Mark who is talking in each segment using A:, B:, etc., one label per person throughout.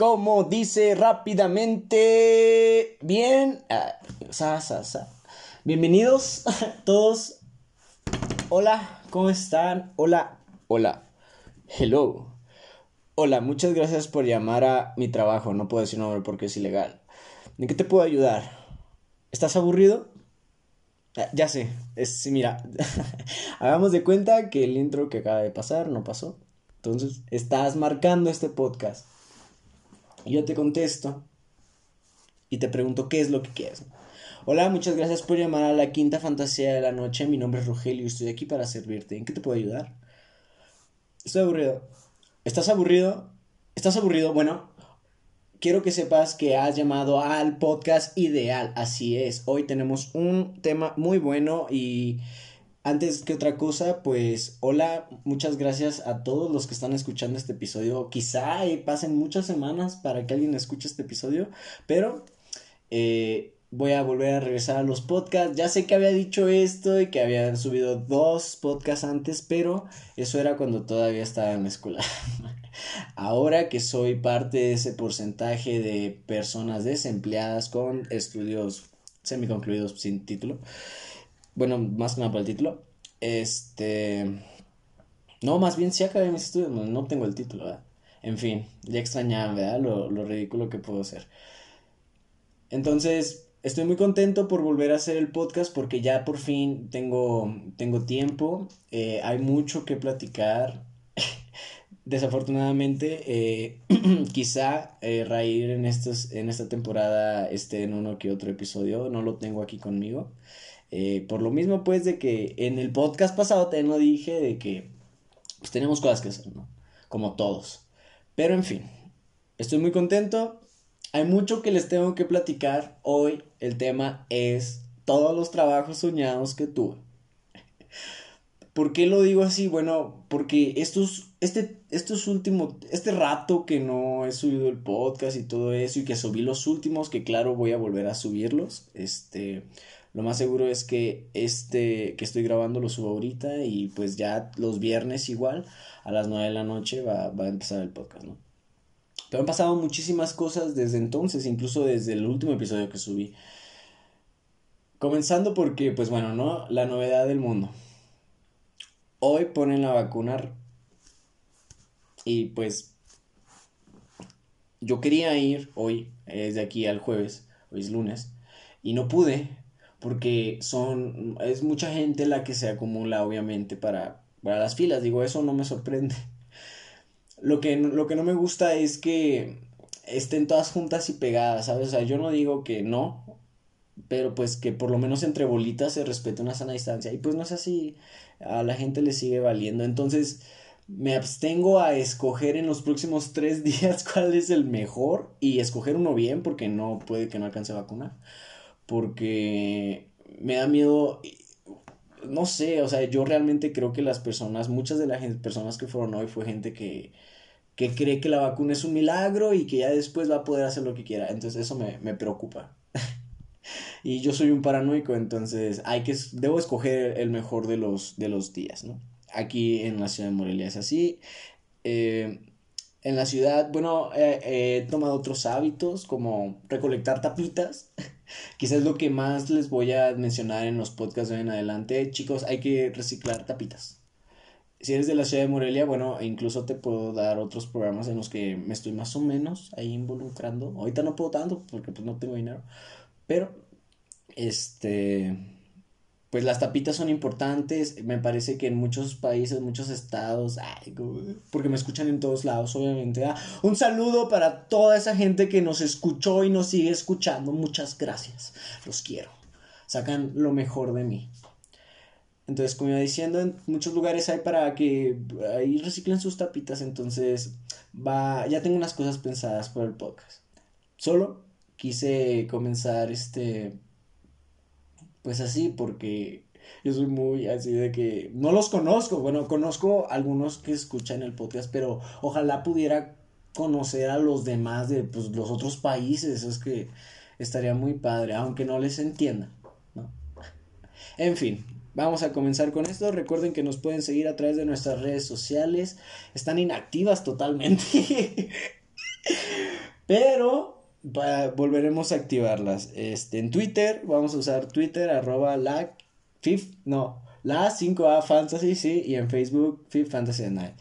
A: como dice rápidamente, bien, ah, sa, sa, sa. bienvenidos todos. Hola, ¿cómo están? Hola, hola, hello. Hola, muchas gracias por llamar a mi trabajo. No puedo decir nombre porque es ilegal. ¿En qué te puedo ayudar? ¿Estás aburrido? Ah, ya sé, es, mira, hagamos de cuenta que el intro que acaba de pasar no pasó. Entonces, estás marcando este podcast. Yo te contesto y te pregunto qué es lo que quieres. Hola, muchas gracias por llamar a la quinta fantasía de la noche. Mi nombre es Rogelio y estoy aquí para servirte. ¿En qué te puedo ayudar? Estoy aburrido. ¿Estás aburrido? ¿Estás aburrido? Bueno, quiero que sepas que has llamado al podcast ideal. Así es. Hoy tenemos un tema muy bueno y antes que otra cosa, pues hola, muchas gracias a todos los que están escuchando este episodio. Quizá pasen muchas semanas para que alguien escuche este episodio, pero eh, voy a volver a regresar a los podcasts. Ya sé que había dicho esto y que había subido dos podcasts antes, pero eso era cuando todavía estaba en la escuela. Ahora que soy parte de ese porcentaje de personas desempleadas con estudios semiconcluidos sin título, bueno, más que nada para el título. Este. No, más bien sí acabé mis estudios, no, tengo el título. En fin, ya extrañaba, ¿verdad? Lo, lo ridículo que puedo ser. Entonces, estoy muy contento por volver a hacer el podcast porque ya por fin tengo, tengo tiempo. Eh, hay mucho que platicar. Desafortunadamente, eh, quizá eh, Raír en, estos, en esta temporada esté en uno que otro episodio. No lo tengo aquí conmigo. Eh, por lo mismo, pues, de que en el podcast pasado te lo dije de que pues, tenemos cosas que hacer, ¿no? Como todos. Pero en fin, estoy muy contento. Hay mucho que les tengo que platicar. Hoy el tema es todos los trabajos soñados que tuve. ¿Por qué lo digo así? Bueno, porque estos, este, estos últimos, este rato que no he subido el podcast y todo eso y que subí los últimos, que claro voy a volver a subirlos, este, lo más seguro es que este que estoy grabando lo subo ahorita y pues ya los viernes igual a las 9 de la noche va, va a empezar el podcast, ¿no? Pero han pasado muchísimas cosas desde entonces, incluso desde el último episodio que subí. Comenzando porque, pues bueno, ¿no? La novedad del mundo. Hoy ponen la vacuna y pues yo quería ir hoy, desde aquí al jueves, hoy es lunes, y no pude porque son, es mucha gente la que se acumula obviamente para, para las filas, digo, eso no me sorprende. Lo que, lo que no me gusta es que estén todas juntas y pegadas, ¿sabes? O sea, yo no digo que no, pero pues que por lo menos entre bolitas se respete una sana distancia. Y pues no es así, a la gente le sigue valiendo. Entonces me abstengo a escoger en los próximos tres días cuál es el mejor y escoger uno bien porque no puede que no alcance vacuna porque me da miedo, no sé, o sea, yo realmente creo que las personas, muchas de las personas que fueron hoy fue gente que, que cree que la vacuna es un milagro y que ya después va a poder hacer lo que quiera, entonces eso me, me preocupa. y yo soy un paranoico, entonces hay que, debo escoger el mejor de los, de los días, ¿no? Aquí en la ciudad de Morelia es así. Eh, en la ciudad, bueno, he tomado otros hábitos como recolectar tapitas. Quizás lo que más les voy a mencionar en los podcasts de en adelante. Chicos, hay que reciclar tapitas. Si eres de la ciudad de Morelia, bueno, incluso te puedo dar otros programas en los que me estoy más o menos ahí involucrando. Ahorita no puedo tanto porque pues no tengo dinero. Pero, este pues las tapitas son importantes. Me parece que en muchos países, muchos estados, porque me escuchan en todos lados, obviamente. Ah, un saludo para toda esa gente que nos escuchó y nos sigue escuchando. Muchas gracias. Los quiero. Sacan lo mejor de mí. Entonces, como iba diciendo, en muchos lugares hay para que ahí reciclen sus tapitas. Entonces, va, ya tengo unas cosas pensadas por el podcast. Solo quise comenzar este pues así, porque yo soy muy así de que no los conozco. Bueno, conozco algunos que escuchan el podcast, pero ojalá pudiera conocer a los demás de pues, los otros países. Es que estaría muy padre, aunque no les entienda. ¿no? En fin, vamos a comenzar con esto. Recuerden que nos pueden seguir a través de nuestras redes sociales. Están inactivas totalmente. Pero volveremos a activarlas. Este, en Twitter, vamos a usar Twitter, arroba la fifth, no, la 5A Fantasy, sí, y en Facebook, Fifth Fantasy Night.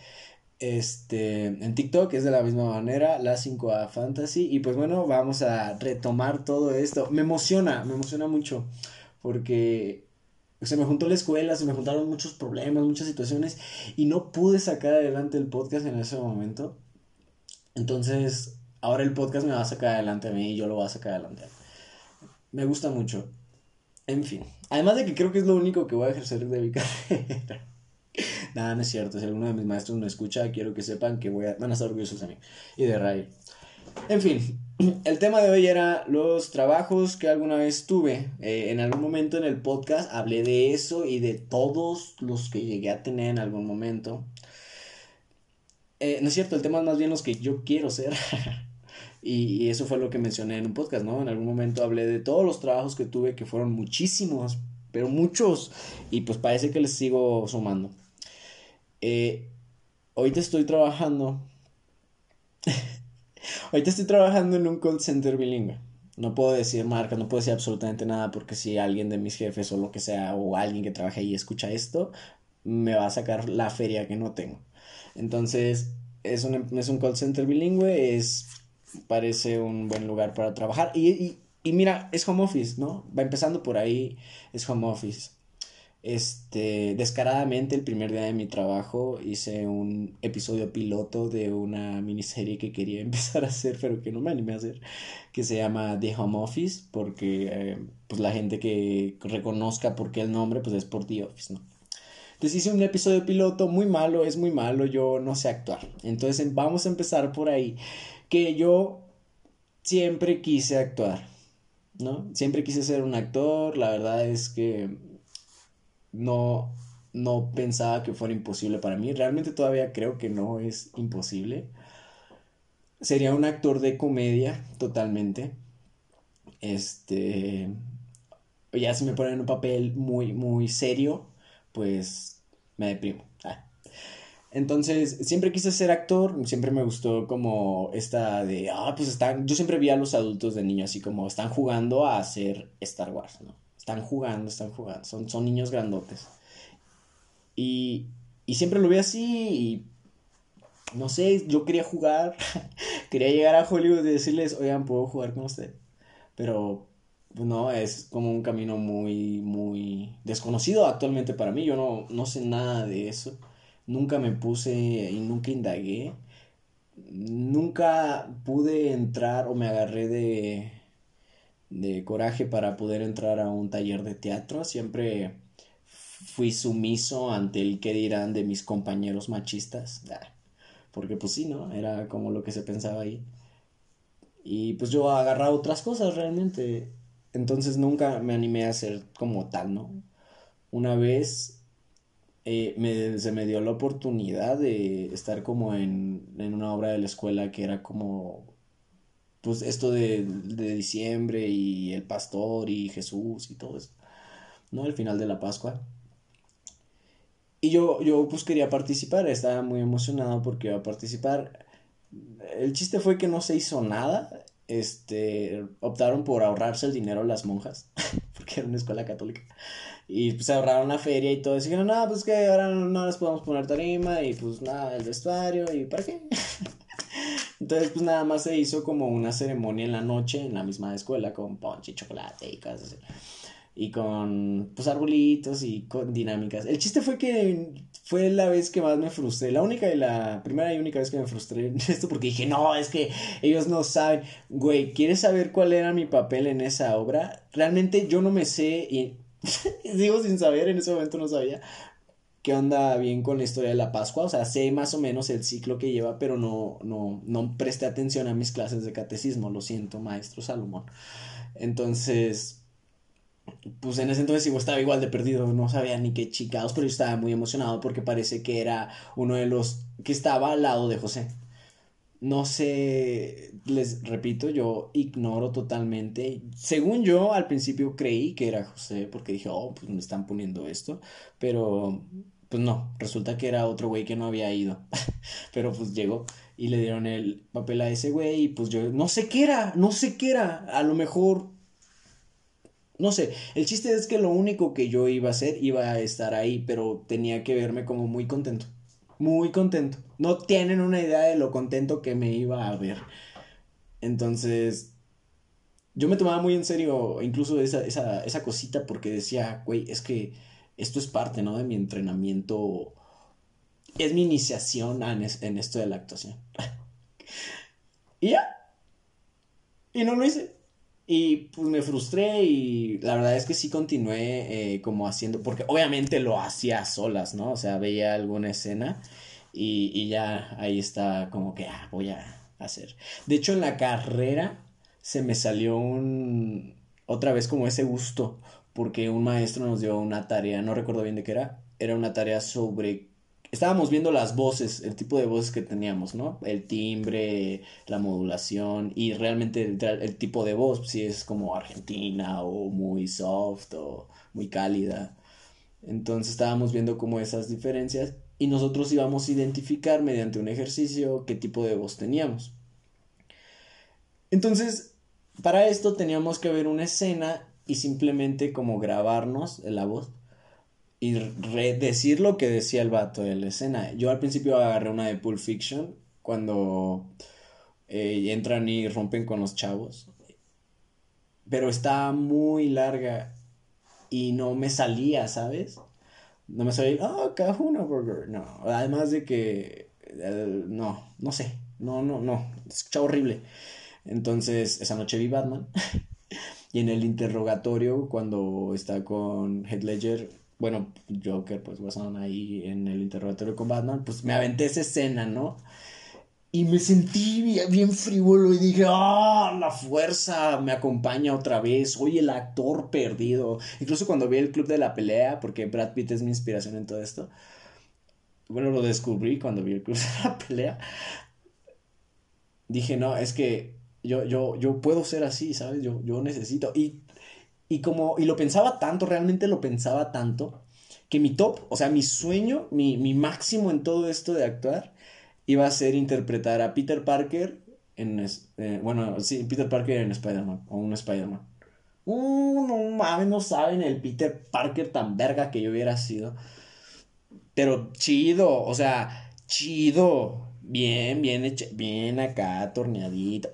A: Este, en TikTok es de la misma manera, la 5A Fantasy. Y pues bueno, vamos a retomar todo esto. Me emociona, me emociona mucho. Porque se me juntó la escuela, se me juntaron muchos problemas, muchas situaciones. Y no pude sacar adelante el podcast en ese momento. Entonces, ahora el podcast me va a sacar adelante a mí y yo lo voy a sacar adelante. Me gusta mucho. En fin. Además de que creo que es lo único que voy a ejercer de mi carrera. Nada, no es cierto. Si alguno de mis maestros me escucha, quiero que sepan que voy a, van a estar orgullosos de mí. Y de Ray. En fin, el tema de hoy era los trabajos que alguna vez tuve. Eh, en algún momento en el podcast hablé de eso y de todos los que llegué a tener en algún momento. Eh, no es cierto, el tema es más bien los que yo quiero ser. y, y, eso fue lo que mencioné en un podcast, ¿no? En algún momento hablé de todos los trabajos que tuve, que fueron muchísimos, pero muchos. Y pues parece que les sigo sumando. Eh, ahorita estoy trabajando. ahorita estoy trabajando en un call center bilingüe. No puedo decir marca, no puedo decir absolutamente nada porque si alguien de mis jefes o lo que sea o alguien que trabaje ahí escucha esto, me va a sacar la feria que no tengo. Entonces, es un, es un call center bilingüe, es, parece un buen lugar para trabajar. Y, y, y mira, es home office, ¿no? Va empezando por ahí, es home office. Este, descaradamente el primer día de mi trabajo hice un episodio piloto de una miniserie que quería empezar a hacer, pero que no me animé a hacer, que se llama The Home Office, porque eh, pues la gente que reconozca por qué el nombre, pues es por The Office, ¿no? Entonces hice un episodio piloto muy malo, es muy malo, yo no sé actuar. Entonces vamos a empezar por ahí, que yo siempre quise actuar, ¿no? Siempre quise ser un actor, la verdad es que no, no pensaba que fuera imposible para mí. Realmente todavía creo que no es imposible. Sería un actor de comedia totalmente. Este, ya si me ponen en un papel muy, muy serio, pues me deprimo. Ah. Entonces, siempre quise ser actor, siempre me gustó como esta de, ah, pues están, yo siempre vi a los adultos de niño así como están jugando a hacer Star Wars, ¿no? están jugando, están jugando, son, son niños grandotes. Y, y siempre lo vi así y no sé, yo quería jugar, quería llegar a Hollywood y decirles, oigan, puedo jugar con usted. Pero pues no, es como un camino muy, muy desconocido actualmente para mí. Yo no, no sé nada de eso. Nunca me puse y nunca indagué. Nunca pude entrar o me agarré de, de coraje para poder entrar a un taller de teatro. Siempre fui sumiso ante el que dirán de mis compañeros machistas. Porque pues sí, ¿no? Era como lo que se pensaba ahí. Y pues yo agarraba otras cosas realmente. Entonces nunca me animé a ser como tal, ¿no? Una vez eh, me, se me dio la oportunidad de estar como en, en una obra de la escuela que era como pues esto de, de diciembre y el pastor y Jesús y todo eso, ¿no? El final de la Pascua. Y yo, yo pues quería participar, estaba muy emocionado porque iba a participar. El chiste fue que no se hizo nada, este, optaron por ahorrarse el dinero las monjas, porque era una escuela católica. Y pues ahorraron la feria y todo. Y dijeron, no, pues que ahora no, no les podemos poner tarima y pues nada, el vestuario y ¿para qué? Entonces, pues nada más se hizo como una ceremonia en la noche en la misma escuela con ponche chocolate y cosas así. Y con, pues, arbolitos y con dinámicas. El chiste fue que fue la vez que más me frustré. La única y la primera y única vez que me frustré en esto porque dije, no, es que ellos no saben. Güey, ¿quieres saber cuál era mi papel en esa obra? Realmente yo no me sé digo sin saber, en ese momento no sabía qué onda bien con la historia de la Pascua, o sea, sé más o menos el ciclo que lleva, pero no, no, no presté atención a mis clases de catecismo, lo siento, maestro Salomón. Entonces, pues en ese entonces igual estaba igual de perdido, no sabía ni qué chicados, pero yo estaba muy emocionado porque parece que era uno de los que estaba al lado de José. No sé, les repito, yo ignoro totalmente. Según yo, al principio creí que era José, porque dije, oh, pues me están poniendo esto, pero pues no, resulta que era otro güey que no había ido. Pero pues llegó y le dieron el papel a ese güey y pues yo no sé qué era, no sé qué era. A lo mejor no sé, el chiste es que lo único que yo iba a hacer iba a estar ahí, pero tenía que verme como muy contento. Muy contento. No tienen una idea de lo contento que me iba a ver. Entonces, yo me tomaba muy en serio incluso esa, esa, esa cosita porque decía, güey, es que esto es parte, ¿no? De mi entrenamiento. Es mi iniciación en, en esto de la actuación. y ya. Y no lo hice. Y pues me frustré y la verdad es que sí continué eh, como haciendo, porque obviamente lo hacía a solas, ¿no? O sea, veía alguna escena y, y ya ahí está como que, ah, voy a hacer. De hecho, en la carrera se me salió un, otra vez como ese gusto, porque un maestro nos dio una tarea, no recuerdo bien de qué era, era una tarea sobre estábamos viendo las voces, el tipo de voces que teníamos, ¿no? El timbre, la modulación y realmente el, tipo de voz, si es como argentina o muy soft o muy cálida. Entonces estábamos viendo como esas diferencias y nosotros íbamos a identificar mediante un ejercicio qué tipo de voz teníamos. Entonces, para esto teníamos que ver una escena y simplemente como grabarnos la voz y decir lo que decía el vato de la escena. Yo al principio agarré una de Pulp Fiction cuando eh, entran y rompen con los chavos. Pero está muy larga y no me salía, ¿sabes? No me salía, ah, Kahuna Burger. No, además de que, eh, no, no sé, no, no, no, escucha horrible. Entonces, esa noche vi Batman. y en el interrogatorio, cuando está con Head Ledger, bueno, Joker, pues Watson ahí en el interrogatorio con Batman, pues me aventé esa escena, ¿no? Y me sentí bien, frívolo y dije, ah, la fuerza me acompaña otra vez, soy el actor perdido. Incluso cuando vi el club de la pelea, porque Brad Pitt es mi inspiración en todo esto, bueno, lo descubrí cuando vi el club de la pelea. Dije, no, es que yo, yo, yo puedo ser así, ¿sabes? Yo, yo necesito. Y y como, y lo pensaba tanto, realmente lo pensaba tanto, que mi top, o sea, mi sueño, mi, mi máximo en todo esto de actuar, iba a ser interpretar a Peter Parker en, eh, bueno, sí, Peter Parker en Spider-Man, o un Spider-Man. Uh, no mames, no saben el Peter Parker tan verga que yo hubiera sido. Pero chido, o sea, chido. Bien, bien, bien acá, torneadito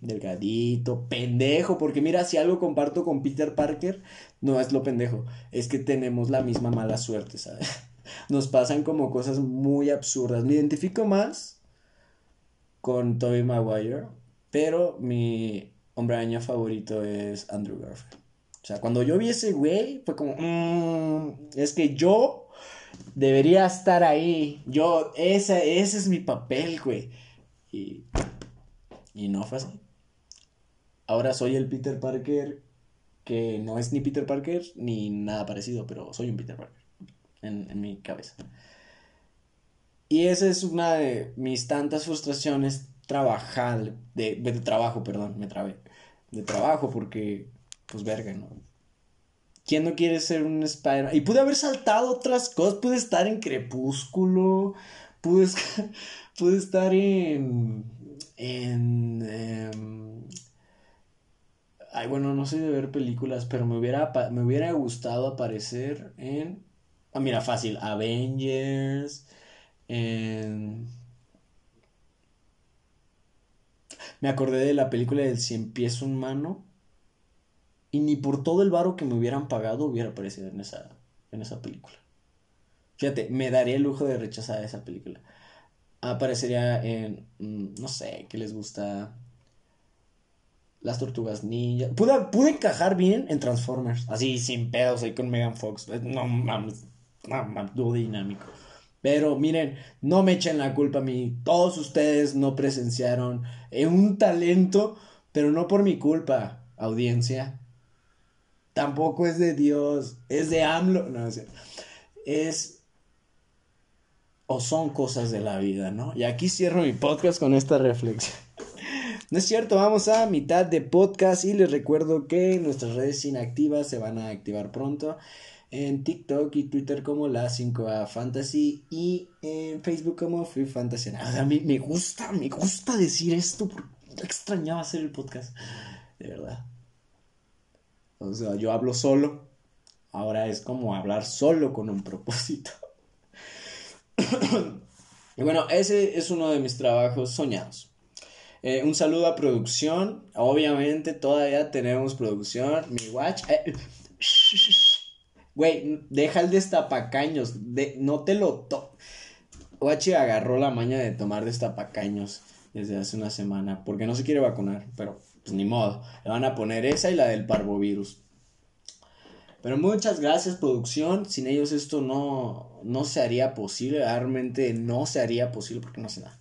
A: delgadito, pendejo, porque mira, si algo comparto con Peter Parker, no es lo pendejo, es que tenemos la misma mala suerte, ¿sabes? Nos pasan como cosas muy absurdas. Me identifico más con Tobey Maguire, pero mi hombre araña favorito es Andrew Garfield. O sea, cuando yo vi ese güey, fue como, mm, es que yo debería estar ahí. Yo, ese, ese es mi papel, güey. Y y no fue así. Ahora soy el Peter Parker que no es ni Peter Parker ni nada parecido, pero soy un Peter Parker en, mi cabeza. Y esa es una de mis tantas frustraciones trabajar, de, de, trabajo, perdón, me trabé, de trabajo porque, pues verga, ¿no? ¿Quién no quiere ser un Spider-Man? Y pude haber saltado otras cosas, pude estar en Crepúsculo, pude, pude estar en en... Em, ay, bueno, no sé de ver películas, pero me hubiera, me hubiera gustado aparecer en... Ah, mira, fácil, Avengers, en... Me acordé de la película del Cien Pies Humano. Y ni por todo el varo que me hubieran pagado hubiera aparecido en esa, en esa película. Fíjate, me daría el lujo de rechazar esa película aparecería en, mm, no sé, ¿qué les gusta? Las tortugas ninja. Pude, pude encajar bien en Transformers, así sin pedos ahí con Megan Fox. Eh, no mames, no mames, dinámico. Pero miren, no me echen la culpa a mí. Todos ustedes no presenciaron un talento, pero no por mi culpa, audiencia. Tampoco es de Dios, es de AMLO. No, es, es o son cosas de la vida, ¿no? Y aquí cierro mi podcast con esta reflexión. No es cierto, vamos a mitad de podcast y les recuerdo que nuestras redes inactivas se van a activar pronto. En TikTok y Twitter como la 5A Fantasy y en Facebook como Free Fantasy. O sea, me, me gusta, me gusta decir esto porque extrañaba hacer el podcast. De verdad. O sea, yo hablo solo. Ahora es como hablar solo con un propósito. y bueno, ese es uno de mis trabajos soñados. Eh, un saludo a producción. Obviamente todavía tenemos producción. Mi watch. Eh, güey, deja el destapacaños. De, no te lo to. Watch agarró la maña de tomar destapacaños desde hace una semana. Porque no se quiere vacunar. Pero pues ni modo. Le van a poner esa y la del parvovirus. Pero muchas gracias producción. Sin ellos esto no, no se haría posible. Realmente no se haría posible porque no sé nada.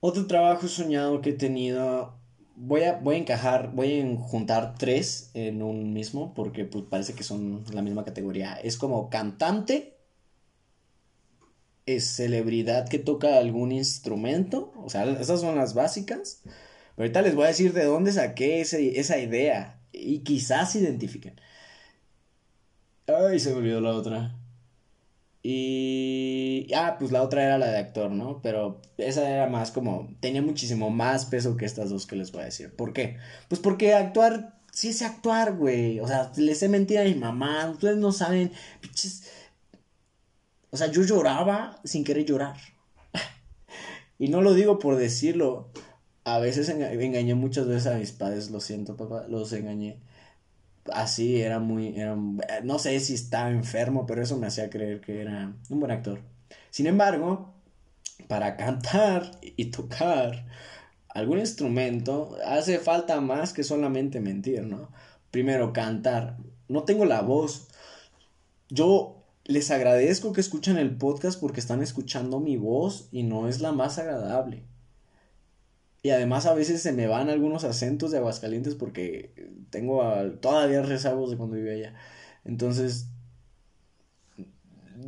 A: Otro trabajo soñado que he tenido. Voy a, voy a encajar, voy a juntar tres en un mismo porque pues, parece que son la misma categoría. Es como cantante, es celebridad que toca algún instrumento. O sea, esas son las básicas. Pero ahorita les voy a decir de dónde saqué ese, esa idea. Y quizás se identifiquen. Ay, se me olvidó la otra. Y. Ah, pues la otra era la de actor, ¿no? Pero esa era más como. Tenía muchísimo más peso que estas dos que les voy a decir. ¿Por qué? Pues porque actuar. Sí sé actuar, güey. O sea, les sé mentir a mi mamá. Ustedes no saben. O sea, yo lloraba sin querer llorar. y no lo digo por decirlo. A veces engañé muchas veces a mis padres. Lo siento, papá. Los engañé así era muy, no sé si estaba enfermo, pero eso me hacía creer que era un buen actor. Sin embargo, para cantar y tocar algún instrumento hace falta más que solamente mentir, ¿no? Primero, cantar. No tengo la voz. Yo les agradezco que escuchen el podcast porque están escuchando mi voz y no es la más agradable. Y además a veces se me van algunos acentos de Aguascalientes porque tengo todavía rezagos de cuando vivía allá. Entonces,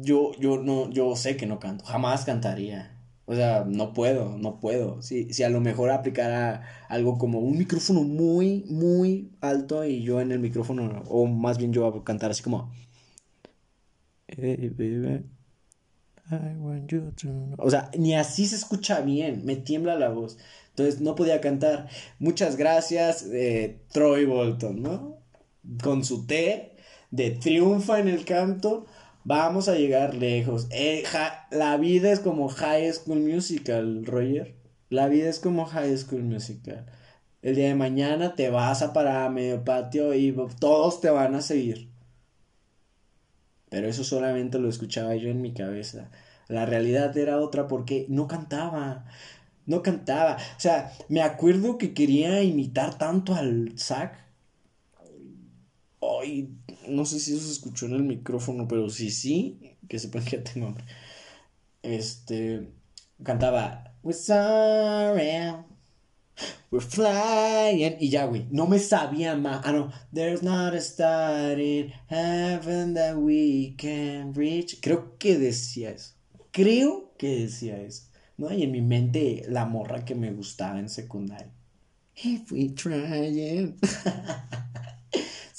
A: yo, yo no, yo sé que no canto, jamás cantaría. O sea, no puedo, no puedo. Si, si a lo mejor aplicara algo como un micrófono muy, muy alto y yo en el micrófono, o más bien yo a cantar así como... Baby. I want you O sea, ni así se escucha bien, me tiembla la voz. Entonces no podía cantar. Muchas gracias, eh, Troy Bolton, ¿no? Con su T de triunfa en el canto, vamos a llegar lejos. Eh, la vida es como High School Musical, Roger. La vida es como High School Musical. El día de mañana te vas a parar a medio patio y todos te van a seguir. Pero eso solamente lo escuchaba yo en mi cabeza. La realidad era otra porque no cantaba no cantaba. O sea, me acuerdo que quería imitar tanto al Zack. Ay, no sé si eso se escuchó en el micrófono, pero sí, sí, que sepan que tengo hambre. Este, cantaba, We're sorry, we're flying, y ya, güey, no me sabía más. Ah, no, there's not a star in heaven that we can reach. Creo que decía eso. Creo que decía eso. ¿No? Y en mi mente la morra que me gustaba en secundaria. If we try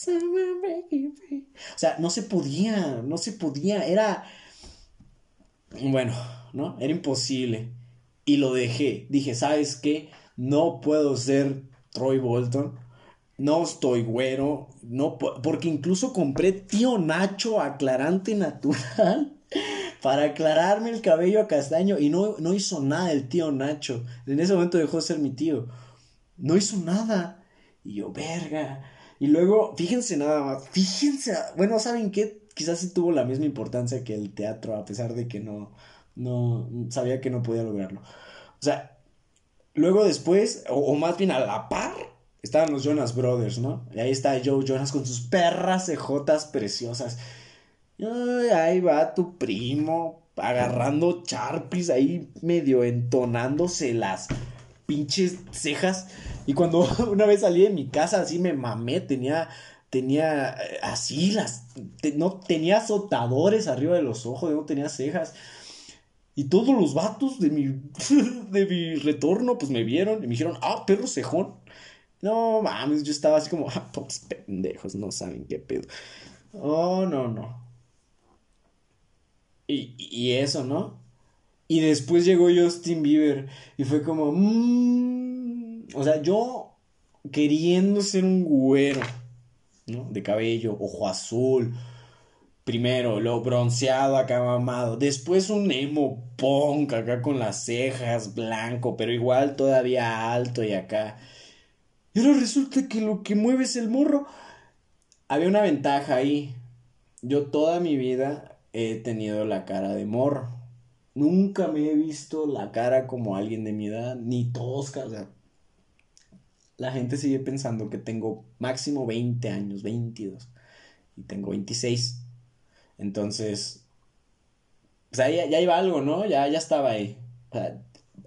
A: o sea, no se podía, no se podía, era... Bueno, ¿no? Era imposible. Y lo dejé. Dije, ¿sabes qué? No puedo ser Troy Bolton. No estoy güero. No porque incluso compré tío Nacho aclarante natural para aclararme el cabello a castaño y no, no hizo nada el tío Nacho. En ese momento dejó de ser mi tío. No hizo nada. Y yo, verga. Y luego, fíjense nada más, fíjense, bueno, ¿saben qué? Quizás sí tuvo la misma importancia que el teatro, a pesar de que no, no, sabía que no podía lograrlo. O sea, luego después, o, más bien a la par, estaban los Jonas Brothers, ¿no? Y ahí está Joe Jonas con sus perras cejotas preciosas ahí va tu primo agarrando charpis ahí medio entonándose las pinches cejas. Y cuando una vez salí de mi casa así me mamé, tenía tenía eh, así las no tenía azotadores arriba de los ojos, no tenía cejas. Y todos los vatos de mi, de mi retorno, pues me vieron y me dijeron, ah, perro cejón. No mames, yo estaba así como, ah, pobres pendejos, no saben qué pedo. Oh, no, no. Y, y eso, ¿no? Y después llegó Justin Bieber y fue como, mmm, o sea, yo queriendo ser un güero, ¿no? De cabello, ojo azul, primero, lo bronceado acá mamado, después un emo punk acá con las cejas blanco, pero igual todavía alto y acá. Y ahora resulta que lo que mueve es el morro. Había una ventaja ahí. Yo toda mi vida he tenido la cara de morro. Nunca me he visto la cara como alguien de mi edad, ni tosca, o sea, la gente sigue pensando que tengo máximo 20 años, 22, y tengo 26. Entonces, pues ahí ya, iba algo, ¿no? Ya, ya estaba ahí.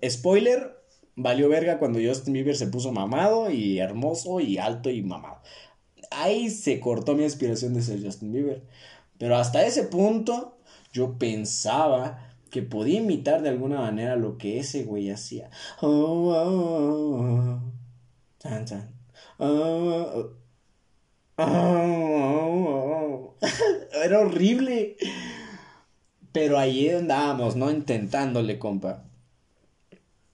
A: spoiler, valió verga cuando Justin Bieber se puso mamado y hermoso y alto y mamado. Ahí se cortó mi aspiración de ser Justin Bieber. Pero hasta ese punto yo pensaba que podía imitar de alguna manera lo que ese güey hacía. Era horrible. Pero ahí andábamos, ¿no? Intentándole, compa.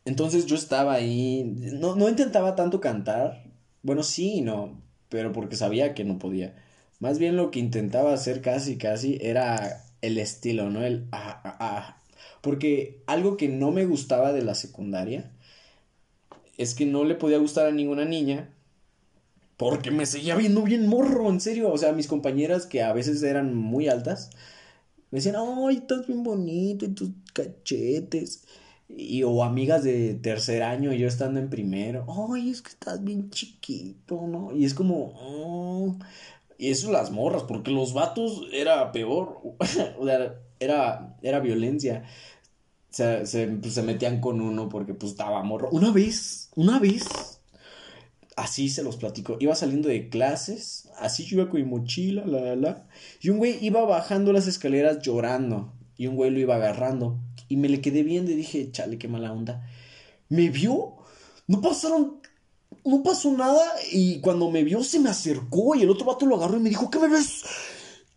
A: Entonces yo estaba ahí. No, no intentaba tanto cantar. Bueno, sí y no. Pero porque sabía que no podía. Más bien lo que intentaba hacer casi, casi era el estilo, ¿no? El ah, ah, ah, porque algo que no me gustaba de la secundaria es que no le podía gustar a ninguna niña porque me seguía viendo bien morro, en serio. O sea, mis compañeras que a veces eran muy altas me decían, ay, estás bien bonito y tus cachetes. Y, o amigas de tercer año yo estando en primero, ay, es que estás bien chiquito, ¿no? Y es como, oh". Y eso las morras, porque los vatos era peor, o sea, era, era violencia se, se, pues, se metían con uno porque pues estaba morro. Una vez, una vez, así se los platico, iba saliendo de clases, así yo iba con mi mochila, la, la, la, y un güey iba bajando las escaleras llorando, y un güey lo iba agarrando, y me le quedé viendo y dije, chale, qué mala onda. Me vio, no pasaron, no pasó nada, y cuando me vio se me acercó, y el otro vato lo agarró y me dijo, ¿qué me ves?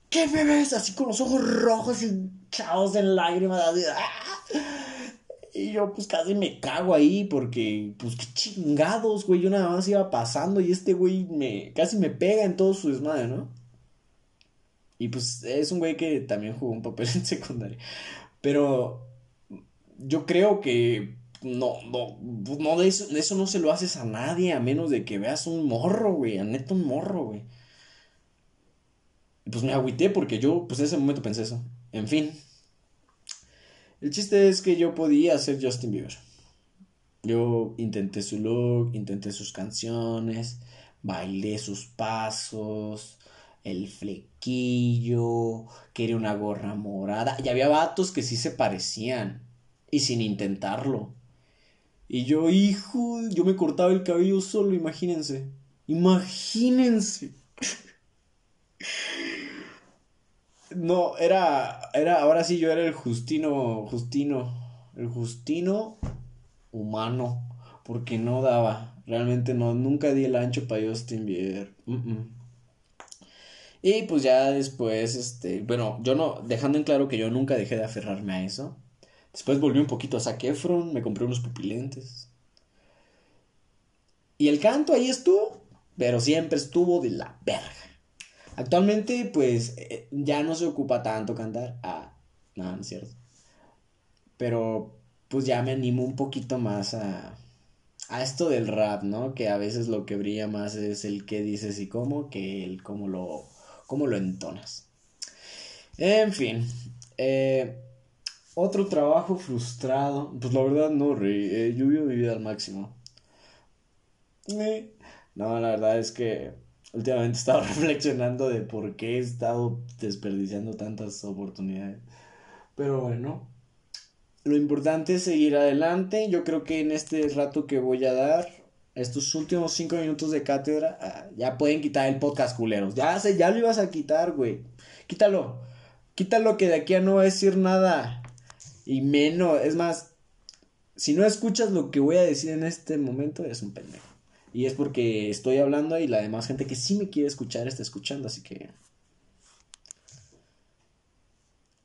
A: ¿Qué me ves? Así con los ojos rojos y chaos en lágrimas, ¡ah! Y yo pues casi me cago ahí porque pues qué chingados, güey. Yo nada más iba pasando y este güey me casi me pega en todo su desmadre, ¿no? Y pues es un güey que también jugó un papel en secundaria. Pero yo creo que no, no, no de eso, de eso no se lo haces a nadie a menos de que veas un morro, güey. A neto un morro, güey. Pues me agüité porque yo pues en ese momento pensé eso. En fin. El chiste es que yo podía ser Justin Bieber. Yo intenté su look, intenté sus canciones, bailé sus pasos, el flequillo, quería una gorra morada. Y había vatos que sí se parecían y sin intentarlo. Y yo, hijo, yo me cortaba el cabello solo, imagínense. Imagínense. No, era, era, ahora sí yo era el Justino, Justino, el Justino humano, porque no daba, realmente no, nunca di el ancho para Justin Bieber. Y pues ya después, este, bueno, yo no, dejando en claro que yo nunca dejé de aferrarme a eso. Después volví un poquito a Zac Efron, me compré unos pupilentes. Y el canto ahí estuvo, pero siempre estuvo de la verga. Actualmente, pues, eh, ya no se ocupa tanto cantar. Ah, no, no es cierto. Pero, pues ya me animo un poquito más a, a esto del rap, ¿no? Que a veces lo que brilla más es el qué dices y cómo que el cómo lo, cómo lo entonas. En fin, eh, otro trabajo frustrado. Pues la verdad no, rey. Eh, yo vivo mi vida al máximo. no, la verdad es que últimamente he estado reflexionando de por qué he estado desperdiciando tantas oportunidades. Pero bueno, lo importante es seguir adelante. Yo creo que en este rato que voy a dar, estos últimos cinco minutos de cátedra, ah, ya pueden quitar el podcast culeros. Ya sé, ya lo ibas a quitar, güey. Quítalo. Quítalo que de aquí a no decir nada. Y menos, es más, si no escuchas lo que voy a decir en este momento, es un pendejo. Y es porque estoy hablando y la demás gente que sí me quiere escuchar está escuchando, así que...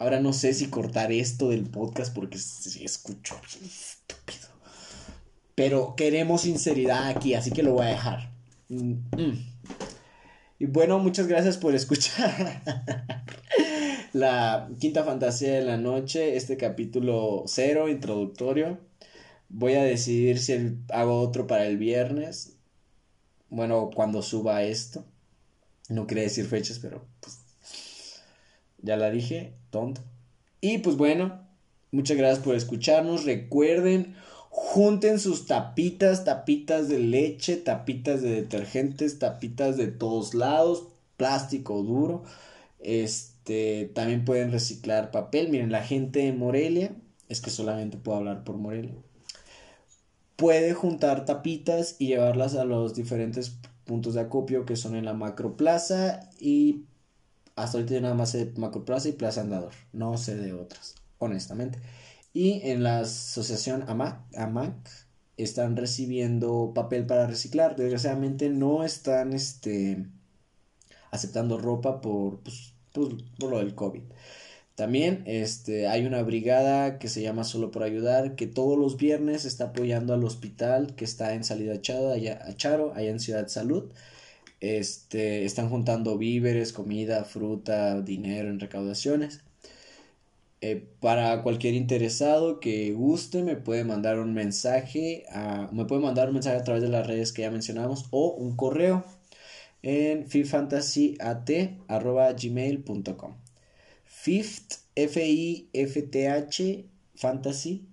A: Ahora no sé si cortar esto del podcast porque se escucho bien estúpido. Pero queremos sinceridad aquí, así que lo voy a dejar. Mm, mm. Y bueno, muchas gracias por escuchar la quinta fantasía de la noche, este capítulo cero, introductorio. Voy a decidir si hago otro para el viernes. Bueno, cuando suba esto. No quería decir fechas, pero pues, ya la dije, tonto. Y pues bueno, muchas gracias por escucharnos. Recuerden junten sus tapitas, tapitas de leche, tapitas de detergentes, tapitas de todos lados, plástico duro. Este, también pueden reciclar papel. Miren, la gente de Morelia, es que solamente puedo hablar por Morelia. Puede juntar tapitas y llevarlas a los diferentes puntos de acopio que son en la Macroplaza y hasta ahorita nada más sé Macroplaza y Plaza Andador. No sé de otras, honestamente. Y en la asociación AMAC, AMAC están recibiendo papel para reciclar. Desgraciadamente no están este, aceptando ropa por, pues, por lo del COVID. También este, hay una brigada que se llama Solo por Ayudar, que todos los viernes está apoyando al hospital que está en Salida Charo, allá, a Charo, allá en Ciudad Salud. Este, están juntando víveres, comida, fruta, dinero en recaudaciones. Eh, para cualquier interesado que guste, me puede mandar un mensaje, a, me puede mandar un mensaje a través de las redes que ya mencionamos o un correo en gmail.com Fifth, F-I-F-T-H, fantasy,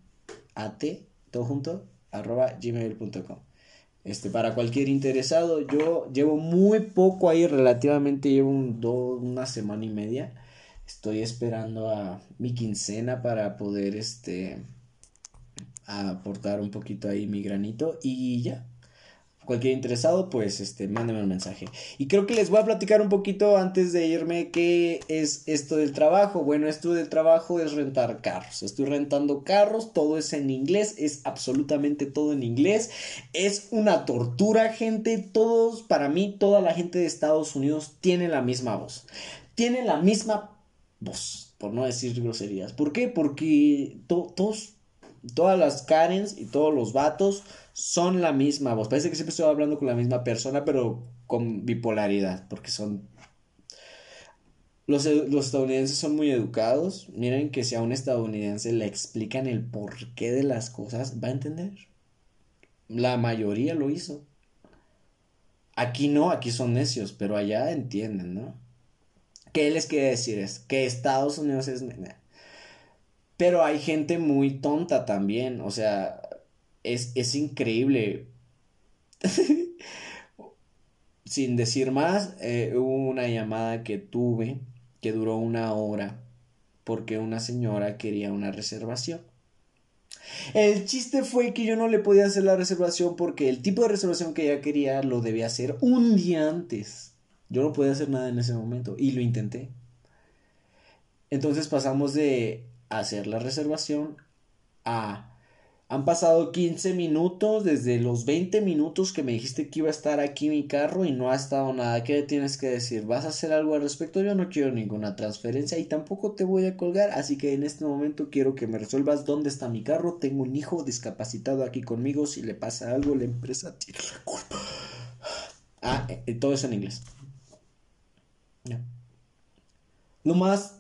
A: A-T, todo junto, arroba gmail.com. Este, para cualquier interesado, yo llevo muy poco ahí, relativamente llevo un, una semana y media Estoy esperando a mi quincena para poder este aportar un poquito ahí mi granito y ya. Cualquier interesado, pues este, mándeme un mensaje. Y creo que les voy a platicar un poquito antes de irme qué es esto del trabajo. Bueno, esto del trabajo es rentar carros. Estoy rentando carros, todo es en inglés, es absolutamente todo en inglés. Es una tortura, gente. Todos, para mí, toda la gente de Estados Unidos tiene la misma voz. Tiene la misma voz, por no decir groserías. ¿Por qué? Porque todos, todas las Karens y todos los vatos son la misma voz. Parece que siempre estoy hablando con la misma persona, pero con bipolaridad, porque son... Los, los estadounidenses son muy educados. Miren que si a un estadounidense le explican el porqué de las cosas, va a entender. La mayoría lo hizo. Aquí no, aquí son necios, pero allá entienden, ¿no? ¿Qué les quiere decir? Es que Estados Unidos es... Pero hay gente muy tonta también, o sea, es, es increíble. Sin decir más, eh, hubo una llamada que tuve que duró una hora porque una señora quería una reservación. El chiste fue que yo no le podía hacer la reservación porque el tipo de reservación que ella quería lo debía hacer un día antes. Yo no podía hacer nada en ese momento y lo intenté. Entonces pasamos de hacer la reservación a... Han pasado 15 minutos desde los 20 minutos que me dijiste que iba a estar aquí mi carro y no ha estado nada. ¿Qué tienes que decir? ¿Vas a hacer algo al respecto? Yo no quiero ninguna transferencia y tampoco te voy a colgar. Así que en este momento quiero que me resuelvas dónde está mi carro. Tengo un hijo discapacitado aquí conmigo. Si le pasa algo, la empresa tiene la culpa. Ah, eh, todo eso en inglés. Lo más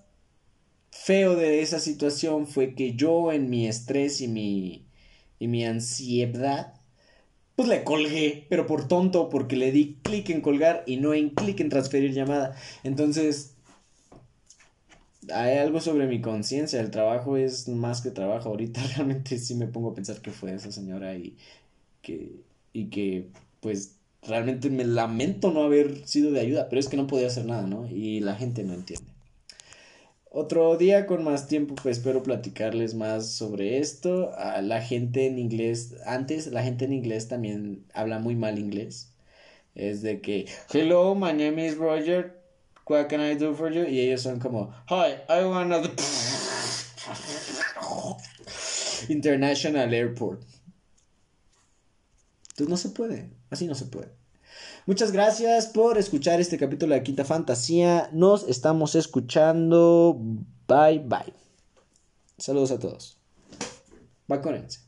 A: feo de esa situación fue que yo en mi estrés y mi, y mi ansiedad, pues le colgué, pero por tonto, porque le di clic en colgar y no en clic en transferir llamada. Entonces, hay algo sobre mi conciencia, el trabajo es más que trabajo. Ahorita realmente sí me pongo a pensar que fue esa señora y que, y que pues realmente me lamento no haber sido de ayuda, pero es que no podía hacer nada, ¿no? Y la gente no entiende. Otro día con más tiempo, pues espero platicarles más sobre esto. La gente en inglés, antes la gente en inglés también habla muy mal inglés. Es de que, hello, my name is Roger, what can I do for you? Y ellos son como, hi, I want International Airport. Entonces no se puede, así no se puede. Muchas gracias por escuchar este capítulo de Quinta Fantasía. Nos estamos escuchando. Bye bye. Saludos a todos. Vacúnense.